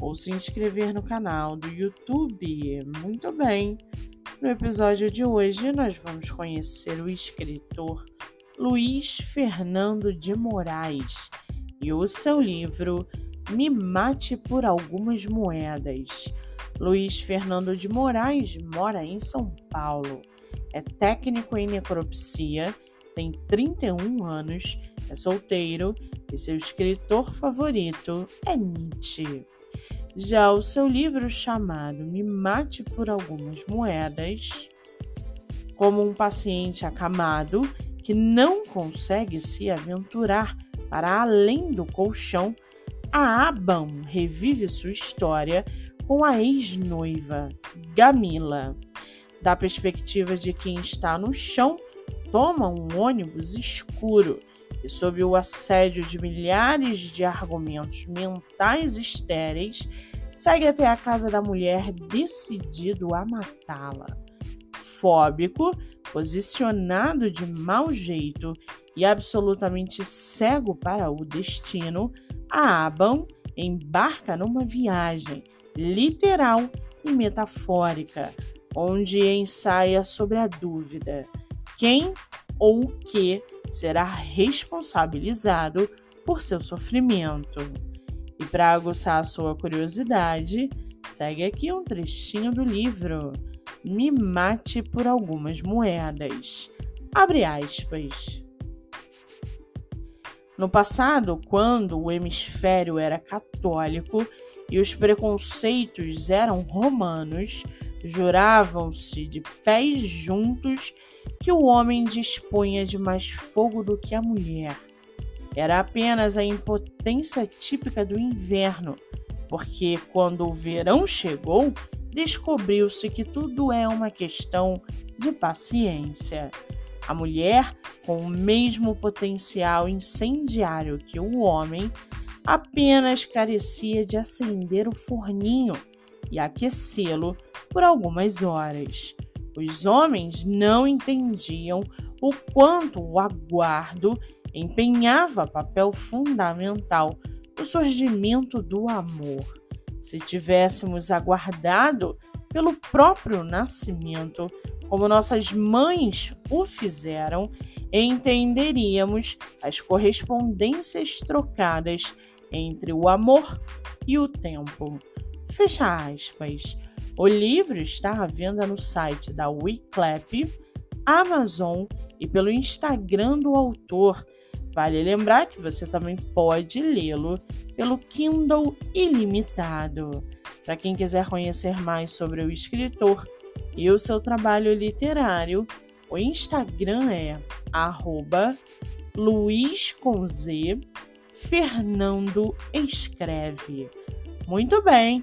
ou se inscrever no canal do YouTube. Muito bem! No episódio de hoje, nós vamos conhecer o escritor Luiz Fernando de Moraes e o seu livro Me Mate por Algumas Moedas. Luiz Fernando de Moraes mora em São Paulo, é técnico em necropsia, tem 31 anos, é solteiro e seu escritor favorito é Nietzsche. Já o seu livro chamado Me Mate por Algumas Moedas, como um paciente acamado que não consegue se aventurar para além do colchão, a Aban revive sua história com a ex-noiva, Gamila. Da perspectiva de quem está no chão, toma um ônibus escuro e, sob o assédio de milhares de argumentos mentais estéreis, segue até a casa da mulher decidido a matá-la. Fóbico, posicionado de mau jeito e absolutamente cego para o destino, Aban embarca numa viagem literal e metafórica, onde ensaia sobre a dúvida: quem ou o que será responsabilizado por seu sofrimento. E para aguçar a sua curiosidade, segue aqui um trechinho do livro Me Mate por Algumas Moedas. Abre aspas. No passado, quando o hemisfério era católico e os preconceitos eram romanos, juravam-se de pés juntos que o homem dispunha de mais fogo do que a mulher. Era apenas a impotência típica do inverno, porque quando o verão chegou, descobriu-se que tudo é uma questão de paciência. A mulher, com o mesmo potencial incendiário que o homem, apenas carecia de acender o forninho e aquecê-lo por algumas horas. Os homens não entendiam o quanto o aguardo empenhava papel fundamental no surgimento do amor. Se tivéssemos aguardado pelo próprio nascimento, como nossas mães o fizeram, entenderíamos as correspondências trocadas entre o amor e o tempo. Fecha aspas. O livro está à venda no site da Wiclap, Amazon e pelo Instagram do autor. Vale lembrar que você também pode lê-lo pelo Kindle Ilimitado. Para quem quiser conhecer mais sobre o escritor e o seu trabalho literário, o Instagram é Luiz com Z, Fernando Escreve. Muito bem!